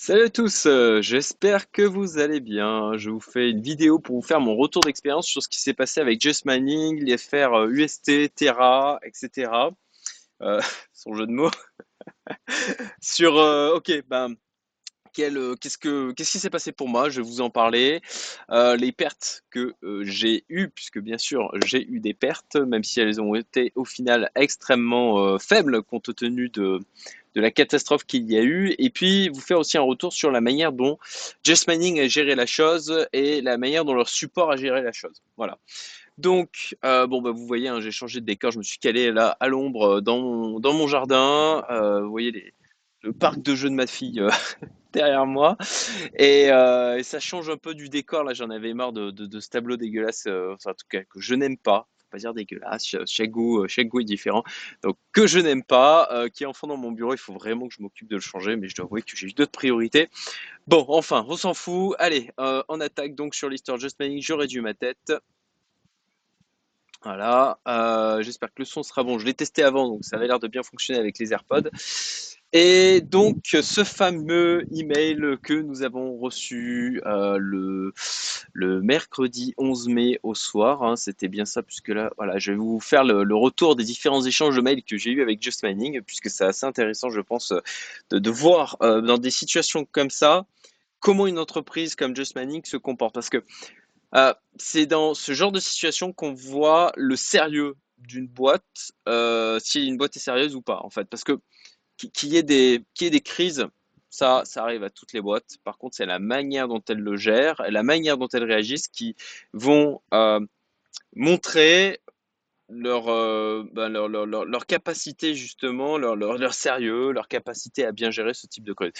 Salut à tous, euh, j'espère que vous allez bien. Je vous fais une vidéo pour vous faire mon retour d'expérience sur ce qui s'est passé avec Just Mining, les affaires euh, UST, Terra, etc. Euh, son jeu de mots. Sur, euh, ok, ben, qu'est-ce que, qu'est-ce qui s'est passé pour moi? Je vais vous en parler. Euh, les pertes que euh, j'ai eues, puisque bien sûr j'ai eu des pertes, même si elles ont été au final extrêmement euh, faibles compte tenu de, de la catastrophe qu'il y a eu. Et puis vous faire aussi un retour sur la manière dont Just Mining a géré la chose et la manière dont leur support a géré la chose. Voilà. Donc, euh, bon, bah, vous voyez, hein, j'ai changé de décor, je me suis calé là à l'ombre euh, dans mon, dans mon jardin. Euh, vous voyez les, parc de jeux de ma fille euh, derrière moi. Et, euh, et ça change un peu du décor. Là, j'en avais marre de, ce tableau dégueulasse, euh, enfin, en tout cas, que je n'aime pas. Pas dire dégueulasse, cha- chaque goût, est différent. Donc, que je n'aime pas, qui est enfant dans mon bureau, il faut vraiment que je m'occupe de le changer, mais je dois avouer que j'ai d'autres priorités. Bon, enfin, on s'en fout. Allez, on attaque donc sur l'histoire Just Manic. J'aurais dû ma tête. Voilà, j'espère que le son sera bon. Je l'ai testé avant, donc ça avait l'air de bien fonctionner avec les AirPods. Et donc, ce fameux email que nous avons reçu euh, le, le mercredi 11 mai au soir, hein, c'était bien ça, puisque là, voilà, je vais vous faire le, retour des différents échanges de mails que j'ai eu avec Just Mining, puisque c'est assez intéressant, je pense, de, voir euh, dans des situations comme ça comment une entreprise comme Just Mining se comporte. Parce que euh, c'est dans ce genre de situation qu'on voit le sérieux d'une boîte, si une boîte est sérieuse ou pas, en fait. Parce que qu'il y ait des, crises, ça, arrive à toutes les boîtes. Par contre, c'est la manière dont elles le gèrent la manière dont elles réagissent qui vont euh, montrer leur, euh, ben, leur, capacité, justement, leur, sérieux, leur capacité à bien gérer ce type de crise.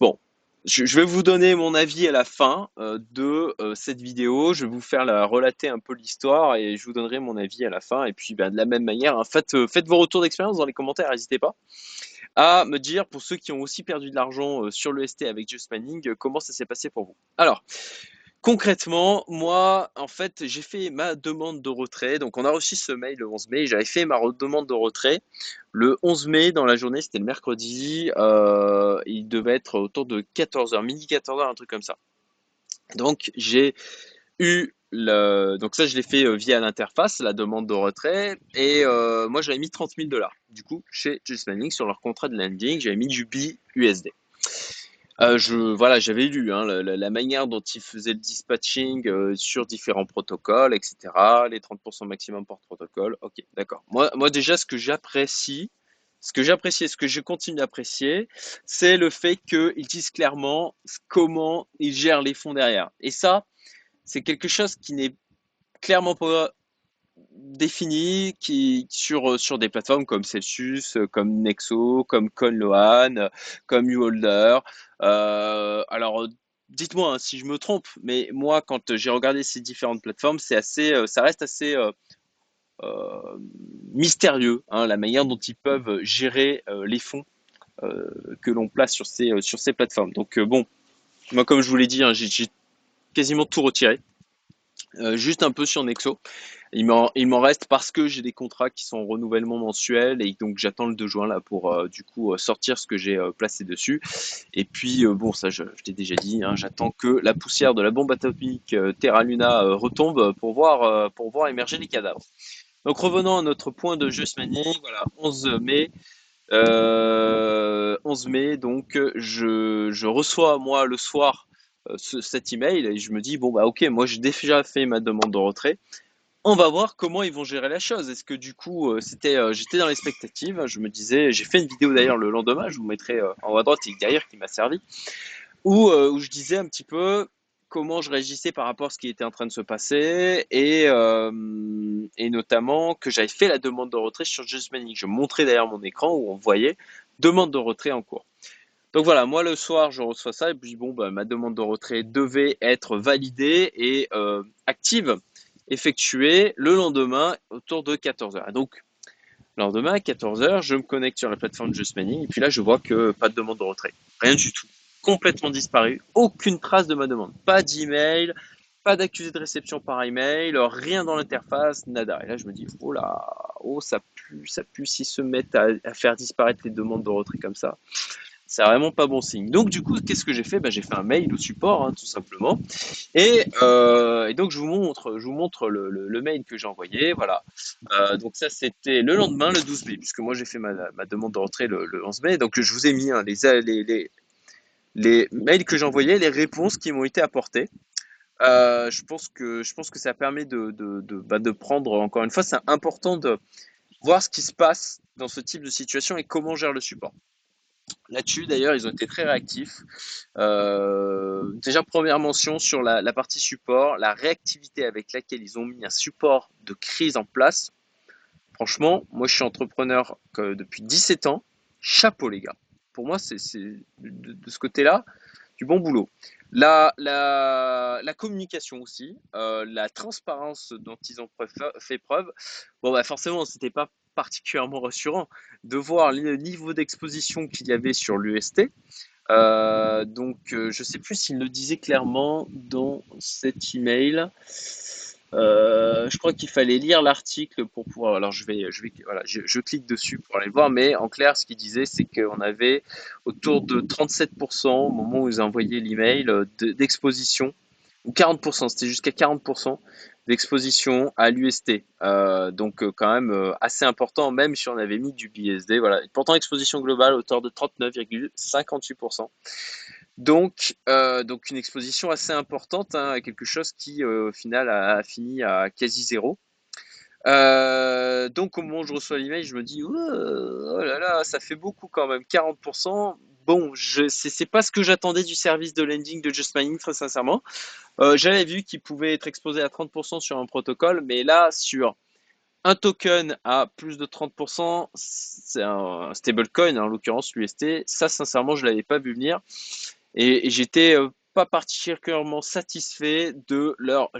Bon, je, vais vous donner mon avis à la fin euh, de cette vidéo. Je vais vous faire la, relater un peu l'histoire et je vous donnerai mon avis à la fin. Et puis, ben, de la même manière, hein, faites vos retours d'expérience dans les commentaires, n'hésitez pas à me dire, pour ceux qui ont aussi perdu de l'argent euh, sur le ST avec Just Manning, euh, comment ça s'est passé pour vous? Alors, concrètement, moi, en fait, j'ai fait ma demande de retrait. Donc, on a reçu ce mail le 11 mai. J'avais fait ma demande de retrait le 11 mai dans la journée, c'était le mercredi. euh, il devait être autour de 14h, midi 14h, un truc comme ça. Donc, j'ai eu Donc ça, je l'ai fait euh, via l'interface, la demande de retrait. Et euh, moi, j'avais mis 30 000 dollars. Du coup, chez Just Landing, sur leur contrat de landing, j'avais mis du BUSD. Euh, je, voilà, j'avais lu hein, la, manière dont ils faisaient le dispatching euh, sur différents protocoles, etc. Les 30% maximum par protocole. Ok, d'accord. Moi, moi déjà, ce que j'apprécie, ce que j'apprécie ce que je continue d'apprécier, c'est le fait qu'ils disent clairement comment ils gèrent les fonds derrière. Et ça, c'est quelque chose qui n'est clairement pas défini qui, sur, euh, des plateformes comme Celsius, euh, comme Nexo, comme Conloan, euh, comme Uholder. Alors, dites-moi hein, si je me trompe, mais moi, quand j'ai regardé ces différentes plateformes, c'est assez, ça reste assez mystérieux, hein, la manière dont ils peuvent gérer les fonds que l'on place sur ces, sur ces plateformes. Donc, bon, moi, comme je vous l'ai dit, hein, j'ai quasiment tout retiré. Euh, juste un peu sur Nexo. Il m'en, reste parce que j'ai des contrats qui sont en renouvellement mensuel et donc j'attends le 2 juin là pour euh, du coup euh, sortir ce que j'ai placé dessus. Et puis bon, ça je, t'ai déjà dit, hein, j'attends que la poussière de la bombe atomique Terra Luna retombe pour voir, pour voir émerger les cadavres. Donc revenons à notre point de Just Mining, voilà, 11 mai. Euh, 11 mai, donc je, je reçois moi le soir ce- cet email et je me dis bon bah ok moi j'ai déjà fait ma demande de retrait on va voir comment ils vont gérer la chose est-ce que du coup euh, c'était euh, j'étais dans l'expectative je me disais j'ai fait une vidéo d'ailleurs le lendemain je vous mettrai euh, en haut à droite et derrière qui m'a servi où, euh, je disais un petit peu comment je réagissais par rapport à ce qui était en train de se passer et, euh, notamment que j'avais fait la demande de retrait sur Just Manic. Je montrais derrière mon écran où on voyait demande de retrait en cours. Donc voilà, moi le soir je reçois ça et puis bon bah, ma demande de retrait devait être validée et euh, active, effectuée le lendemain autour de 14h. Donc le lendemain à 14h, je me connecte sur la plateforme Just Mining et puis là je vois que pas de demande de retrait, rien du tout, complètement disparu, aucune trace de ma demande, pas d'email, pas d'accusé de réception par email, rien dans l'interface, nada. Et là je me dis oh là, oh ça pue, ça pue s'ils se mettent à faire disparaître les demandes de retrait comme ça. C'est vraiment pas bon signe. Donc du coup, qu'est-ce que j'ai fait? Ben, J'ai fait un mail au support, hein, tout simplement. Et, euh, et, donc je vous montre, je vous montre le, mail que j'ai envoyé. Voilà. Euh, donc ça, c'était le lendemain, le 12 mai, puisque moi j'ai fait ma, ma, demande de retrait le, le, 11 mai. Donc je vous ai mis hein, les, mails que j'ai envoyés, les réponses qui m'ont été apportées. Euh, je pense que je pense que ça permet de, de, bah, de prendre encore une fois, c'est important de voir ce qui se passe dans ce type de situation et comment gère le support. Là-dessus, d'ailleurs, ils ont été très réactifs. Euh, déjà, première mention sur la, partie support, la réactivité avec laquelle ils ont mis un support de crise en place. Franchement, moi, je suis entrepreneur depuis 17 ans. Chapeau, les gars. Pour moi, c'est de, ce côté-là du bon boulot. La communication aussi, euh, la transparence dont ils ont fait preuve. Bon, bah forcément, c'était pas particulièrement rassurant de voir le niveau d'exposition qu'il y avait sur l'UST. Euh, donc, euh, je ne sais plus s'il le disait clairement dans cet email. Euh, je crois qu'il fallait lire l'article pour pouvoir. Alors, je vais, je vais, voilà, je, je, clique dessus pour aller voir. Mais en clair, ce qu'il disait, c'est qu'on avait autour de 37% au moment où ils envoyaient l'email d'exposition, ou 40%. C'était jusqu'à 40% d'exposition à l'UST. Euh, donc euh, quand même euh, assez important, même si on avait mis du BSD. Voilà. Pourtant, exposition globale hauteur de 39,58%. Donc, donc une exposition assez importante, hein, quelque chose qui au final a, fini à quasi zéro. donc au moment où je reçois l'email, je me dis oh là là, ça fait beaucoup quand même, 40% bon, je c'est pas ce que j'attendais du service de lending de Just Mining, très sincèrement. Euh, J'avais vu qu'il pouvait être exposé à 30% sur un protocole, mais là, sur un token à plus de 30%, c'est un stablecoin, en l'occurrence l'UST, ça, sincèrement, je l'avais pas vu venir. Et, et j'étais euh, pas particulièrement satisfait de leur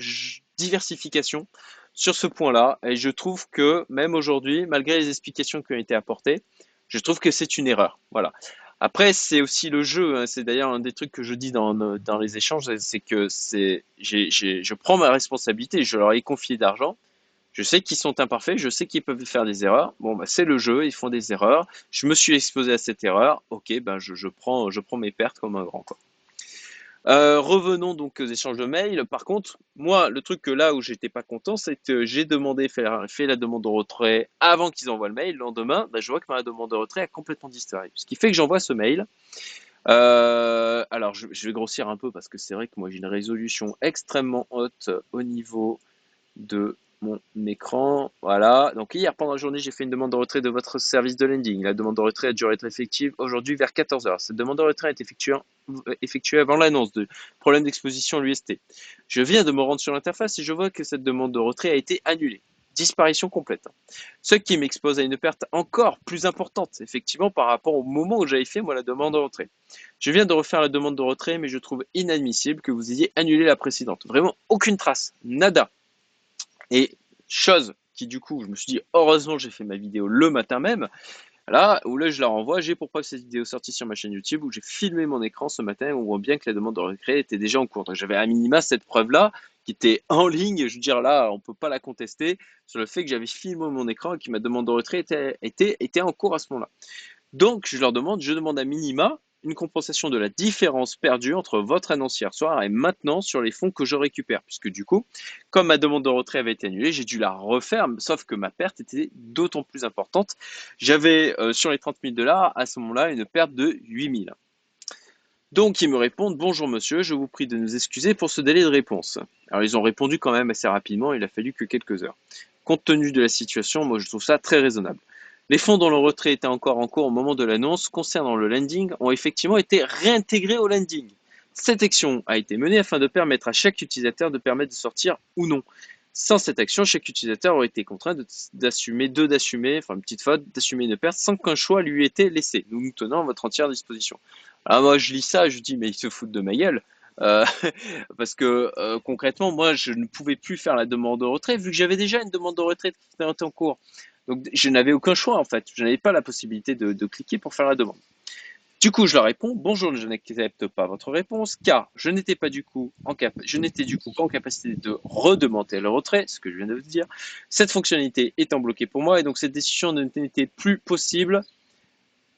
diversification sur ce point-là. Et je trouve que même aujourd'hui, malgré les explications qui ont été apportées, je trouve que c'est une erreur. Voilà. Après, c'est aussi le jeu. Hein. C'est d'ailleurs un des trucs que je dis dans, dans les échanges, c'est que c'est, je prends ma responsabilité. Je leur ai confié d'argent. Je sais qu'ils sont imparfaits. Je sais qu'ils peuvent faire des erreurs. Bon, bah, c'est le jeu. Ils font des erreurs. Je me suis exposé à cette erreur. Ok, ben je, je prends, je prends mes pertes comme un grand. Quoi. Euh, revenons donc aux échanges de mails. Par contre, moi, le truc que là où j'étais pas content, c'est que j'ai demandé, fait la, demande de retrait avant qu'ils envoient le mail. Le lendemain, bah, je vois que ma demande de retrait a complètement disparu. Ce qui fait que j'envoie ce mail. Euh, alors, je, vais grossir un peu parce que c'est vrai que moi j'ai une résolution extrêmement haute au niveau de mon écran. Voilà. Donc hier, pendant la journée, j'ai fait une demande de retrait de votre service de lending. La demande de retrait a dû être effective aujourd'hui vers 14h. Cette demande de retrait est effectuée, effectuée avant l'annonce de problème d'exposition à l'UST. Je viens de me rendre sur l'interface et je vois que cette demande de retrait a été annulée. Disparition complète. Ce qui m'expose à une perte encore plus importante, effectivement, par rapport au moment où j'avais fait, moi, la demande de retrait. Je viens de refaire la demande de retrait, mais je trouve inadmissible que vous ayez annulé la précédente. Vraiment aucune trace. Nada. Et chose qui du coup, je me suis dit, heureusement, j'ai fait ma vidéo le matin même. Là, où là, je la renvoie, j'ai pour preuve cette vidéo sortie sur ma chaîne YouTube où j'ai filmé mon écran ce matin où on voit bien que la demande de retrait était déjà en cours. Donc j'avais à minima cette preuve-là qui était en ligne. Je veux dire, là, on peut pas la contester sur le fait que j'avais filmé mon écran et que ma demande de retrait était, était, était en cours à ce moment-là. Donc, je leur demande, je demande à minima une compensation de la différence perdue entre votre annonce hier soir et maintenant sur les fonds que je récupère. Puisque du coup, comme ma demande de retrait avait été annulée, j'ai dû la refaire, sauf que ma perte était d'autant plus importante. J'avais euh, sur les 30 000 dollars à ce moment-là une perte de 8 000. Donc ils me répondent Bonjour monsieur, je vous prie de nous excuser pour ce délai de réponse. Alors ils ont répondu quand même assez rapidement, il a fallu que quelques heures. Compte tenu de la situation, moi je trouve ça très raisonnable. Les fonds dont le retrait était encore en cours au moment de l'annonce concernant le landing ont effectivement été réintégrés au landing. Cette action a été menée afin de permettre à chaque utilisateur de permettre de sortir ou non. Sans cette action, chaque utilisateur aurait été contraint d'assumer, deux d'assumer, enfin une petite faute, d'assumer une perte sans qu'un choix lui ait été laissé. Nous nous tenons à votre entière disposition. Alors moi je lis ça, je dis mais ils se foutent de ma gueule. Euh, parce que euh, concrètement, moi, je ne pouvais plus faire la demande de retrait vu que j'avais déjà une demande de retrait qui était en cours. Donc je n'avais aucun choix en fait. Je n'avais pas la possibilité de, cliquer pour faire la demande. Du coup, je leur réponds bonjour, je n'accepte pas votre réponse car je n'étais pas du coup en cap je n'étais du coup pas en capacité de redemander le retrait, ce que je viens de vous dire. Cette fonctionnalité étant bloquée pour moi et donc cette décision n'était plus possible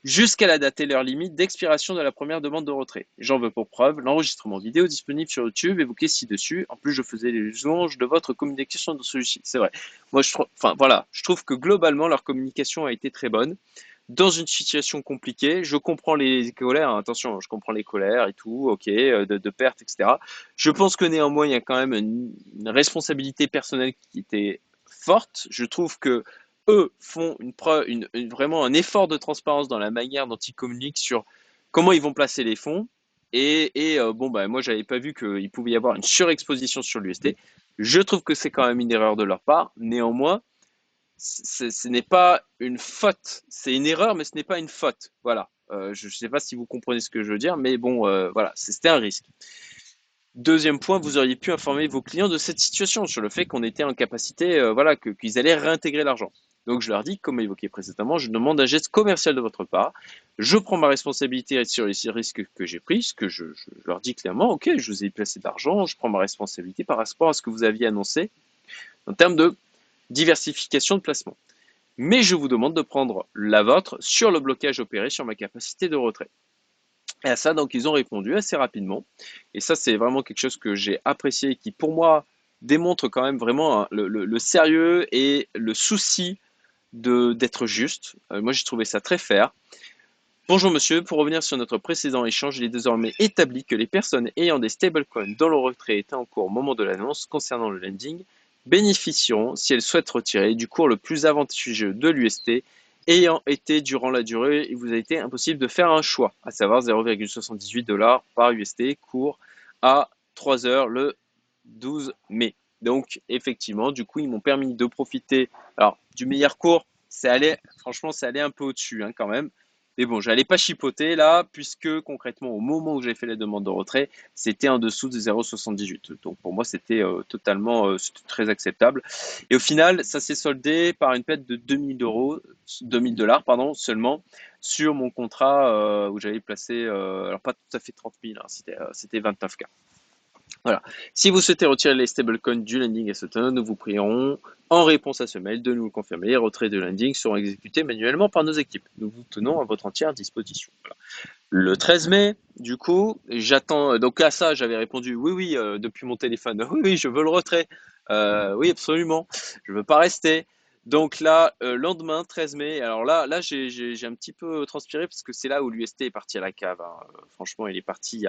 jusqu'à la date et l'heure limite d'expiration de la première demande de retrait. J'en veux pour preuve l'enregistrement vidéo disponible sur YouTube évoqué ci-dessus. En plus, je faisais les louanges de votre communication dans celui-ci. C'est vrai. Moi, je trouve, enfin voilà, je trouve que globalement leur communication a été très bonne. Dans une situation compliquée, je comprends les colères, hein, attention, je comprends les colères et tout, ok, euh, de, de perte, etc. Je pense que néanmoins, il y a quand même une responsabilité personnelle qui était forte. Je trouve que eux font une preuve, vraiment un effort de transparence dans la manière dont ils communiquent sur comment ils vont placer les fonds. Et, et, euh, bon, bah, moi, j'avais pas vu qu'il pouvait y avoir une surexposition sur l'UST. Je trouve que c'est quand même une erreur de leur part. Néanmoins, ce n'est pas une faute. C'est une erreur, mais ce n'est pas une faute. Voilà. Euh, je ne sais pas si vous comprenez ce que je veux dire, mais bon, euh, voilà, c'était un risque. Deuxième point, vous auriez pu informer vos clients de cette situation, sur le fait qu'on était en capacité, euh, voilà, qu'ils allaient réintégrer l'argent. Donc je leur dis, comme évoqué précédemment, je demande un geste commercial de votre part. Je prends ma responsabilité sur les risques que j'ai pris, ce que je, leur dis clairement, ok, je vous ai placé d'argent, je prends ma responsabilité par rapport à ce que vous aviez annoncé en termes de diversification de placement. Mais je vous demande de prendre la vôtre sur le blocage opéré sur ma capacité de retrait. Et à ça, donc, ils ont répondu assez rapidement. Et ça, c'est vraiment quelque chose que j'ai apprécié et qui, pour moi, démontre quand même vraiment le, sérieux et le souci de d'être juste. Euh, moi, j'ai trouvé ça très fair. Bonjour monsieur, pour revenir sur notre précédent échange, il est désormais établi que les personnes ayant des stablecoins dont le retrait était en cours au moment de l'annonce concernant le lending bénéficieront, si elles souhaitent retirer, du cours le plus avantageux de l'UST ayant été durant la durée, il vous a été impossible de faire un choix, à savoir 0,78 dollars par UST, cours à 3 heures le 12 mai. Donc effectivement, du coup, ils m'ont permis de profiter alors du meilleur cours. C'est allé, franchement, c'est allé un peu au-dessus hein, quand même. Mais bon, j'allais pas chipoter là, puisque concrètement, au moment où j'ai fait la demande de retrait, c'était en dessous de 0,78. Donc pour moi, c'était euh, totalement euh, très acceptable. Et au final, ça s'est soldé par une perte de 2000 euros, 2000 dollars, pardon, seulement sur mon contrat euh, où j'avais placé, alors pas tout à fait 30 000, hein, c'était c'était 29K. Voilà. Si vous souhaitez retirer les stablecoins du landing temps, nous vous prierons, en réponse à ce mail, de nous confirmer. Les retraits de landing seront exécutés manuellement par nos équipes. Nous vous tenons à votre entière disposition. Le 13 mai, du coup, j'attends. Donc à ça, j'avais répondu oui, oui, euh, depuis mon téléphone. Oui, oui, je veux le retrait. Euh, oui, absolument. Je veux pas rester. Donc là, euh, lendemain, 13 mai. Alors là, là, j'ai un petit peu transpiré parce que c'est là où l'UST est parti à la cave. hein. Euh, Franchement, il est parti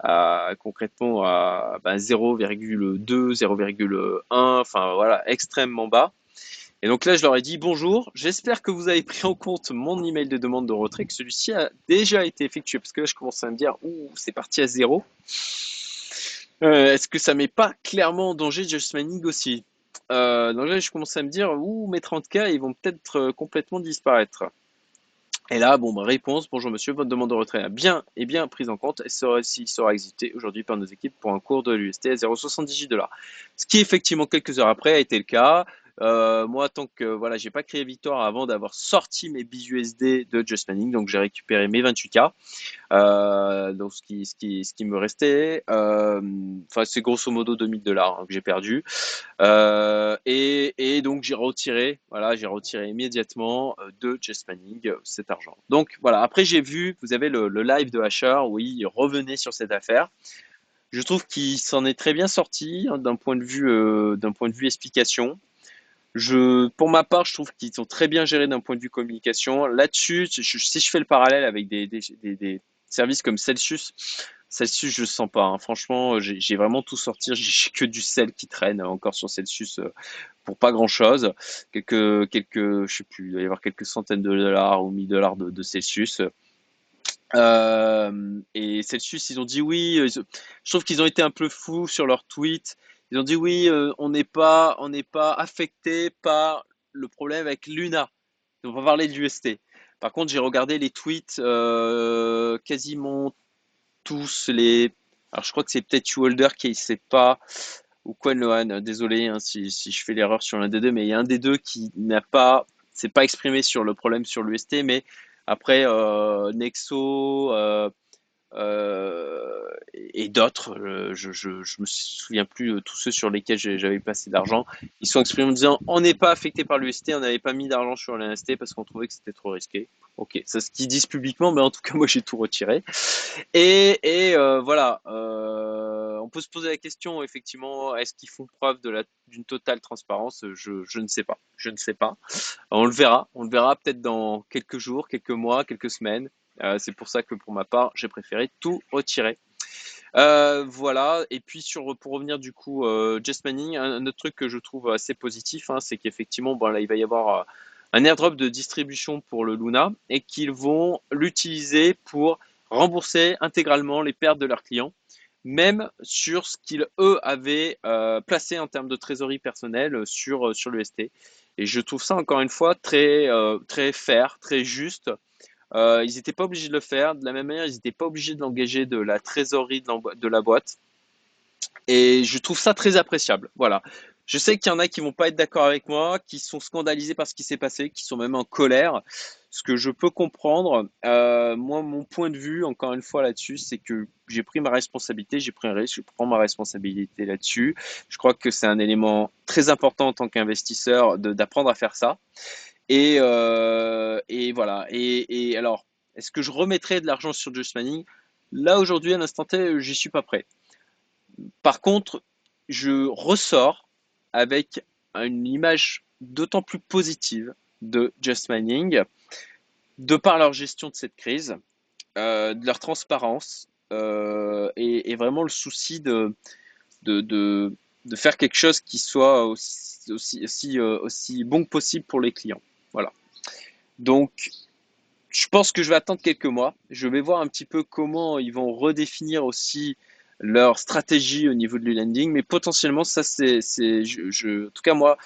à, concrètement à ben, 0,2, 0,1. Enfin voilà, extrêmement bas. Et donc là, je leur ai dit bonjour, j'espère que vous avez pris en compte mon email de demande de retrait, que celui-ci a déjà été effectué, parce que là, je commence à me dire, ouh, c'est parti à zéro. Euh, Est-ce que ça met pas clairement en danger Just Manning aussi euh, Donc là, je commence à me dire, ouh, mes 30K, ils vont peut-être euh, complètement disparaître. Et là, bon, bah, réponse, bonjour monsieur, votre demande de retrait a bien et bien prise en compte et sera, sera exécuté aujourd'hui par nos équipes pour un cours de l'UST à 0,78 dollars. Ce qui, effectivement, quelques heures après, a été le cas. Euh, moi, tant que voilà, j'ai pas créé Victoire avant d'avoir sorti mes BUSD de Just Manning, donc j'ai récupéré mes 28K. Euh, donc ce qui, ce qui, ce qui me restait, euh, enfin c'est grosso modo 2000 dollars hein, que j'ai perdu. Et, et donc j'ai retiré, voilà, j'ai retiré immédiatement de Just cet argent. Donc voilà, après j'ai vu, vous avez le, live de Asher où il revenait sur cette affaire. Je trouve qu'il s'en est très bien sorti hein, d'un point de vue, d'un point de vue explication. Je, pour ma part, je trouve qu'ils sont très bien gérés d'un point de vue communication. Là-dessus, si je, fais le parallèle avec des, des, des, des services comme Celsius, Celsius, je ne sens pas. hein. Franchement, j'ai j'ai vraiment tout sorti. J'ai que du sel qui traîne encore sur Celsius euh, pour pas grand-chose. Quelques, quelques, je sais plus, il doit y avoir quelques centaines de dollars ou 1000 dollars de, de Celsius. Euh, et Celsius, ils ont dit oui. euh, je trouve qu'ils ont été un peu fous sur leur tweet. Ils ont dit oui, euh, on n'est pas, on n'est pas affecté par le problème avec Luna. Ils n'ont pas de l'UST. Par contre, j'ai regardé les tweets euh, quasiment tous les. Alors, je crois que c'est peut-être Holder qui ne sait pas ou Quan Lohan. Désolé hein, si, si je fais l'erreur sur l'un des deux, mais il y a un des deux qui n'a pas, s'est pas exprimé sur le problème sur l'UST, mais après euh, Nexo. Euh, euh, et d'autres, je, je, je, me souviens plus tous ceux sur lesquels j'avais passé d'argent, ils sont exprimés en disant on n'est pas affecté par l'UST, on n'avait pas mis d'argent sur l'UST parce qu'on trouvait que c'était trop risqué. Ok, c'est ce qu'ils disent publiquement, mais en tout cas moi j'ai tout retiré. Et, euh, voilà, euh, on peut se poser la question effectivement, est-ce qu'ils font preuve d'une totale transparence? Je, je ne sais pas, je ne sais pas. On le verra, on le verra peut-être dans quelques jours, quelques mois, quelques semaines. Euh, c'est pour ça que pour ma part, j'ai préféré tout retirer. Euh, voilà, et puis sur, pour revenir du coup, euh, Jess Manning, un, autre truc que je trouve assez positif, hein, c'est qu'effectivement, bon, là, il va y avoir un airdrop de distribution pour le Luna et qu'ils vont l'utiliser pour rembourser intégralement les pertes de leurs clients, même sur ce qu'ils, eux, avaient placé en termes de trésorerie personnelle sur, sur l'UST. Et je trouve ça, encore une fois, très, très fair, très juste. Euh, ils n'étaient pas obligés de le faire. De la même manière, ils n'étaient pas obligés d'engager de la trésorerie de la boîte. Et je trouve ça très appréciable. Voilà. Je sais qu'il y en a qui vont pas être d'accord avec moi, qui sont scandalisés par ce qui s'est passé, qui sont même en colère. Ce que je peux comprendre, euh, moi, mon point de vue, encore une fois là-dessus, c'est que j'ai pris ma responsabilité, j'ai pris un risque, je prends ma responsabilité là-dessus. Je crois que c'est un élément très important en tant qu'investisseur d'apprendre à faire ça. Et, euh, et voilà. Et, alors, est-ce que je remettrai de l'argent sur Just Manning Là, aujourd'hui, à l'instant T, j'y suis pas prêt. Par contre, je ressors avec une image d'autant plus positive de Just Mining, de par leur gestion de cette crise, euh, de leur transparence euh, et, vraiment le souci de, faire quelque chose qui soit aussi, euh, aussi bon que possible pour les clients. Donc, je pense que je vais attendre quelques mois. Je vais voir un petit peu comment ils vont redéfinir aussi leur stratégie au niveau de l'e-lending. Mais potentiellement, ça, c'est. Je, en tout cas, moi,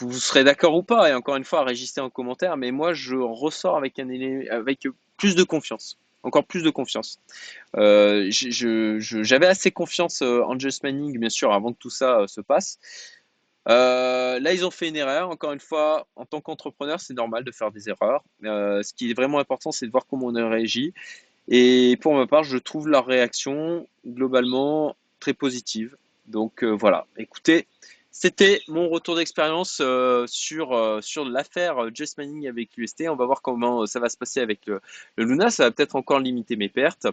vous serez d'accord ou pas. Et encore une fois, réagissez en commentaire. Mais moi, je ressors avec, un, avec plus de confiance. Encore plus de confiance. Euh, J'avais assez confiance euh, en Just Manning, bien sûr, avant que tout ça euh, se passe. Euh, là, ils ont fait une erreur. Encore une fois, en tant qu'entrepreneur, c'est normal de faire des erreurs. Euh, ce qui est vraiment important, c'est de voir comment on a réagi. Et pour ma part, je trouve leur réaction globalement très positive. Donc euh, voilà, écoutez, c'était mon retour d'expérience sur, l'affaire Jess Manning avec l'UST. On va voir comment ça va se passer avec le, le Luna. Ça va peut-être encore limiter mes pertes.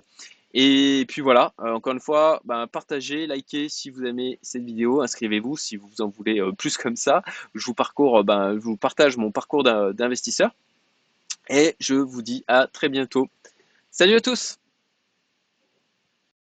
Et puis voilà, euh, encore une fois, ben, partagez, likez si vous aimez cette vidéo, inscrivez-vous si vous en voulez euh, plus comme ça. Je vous, parcours, ben, je vous partage mon parcours d'investisseur et je vous dis à très bientôt. Salut à tous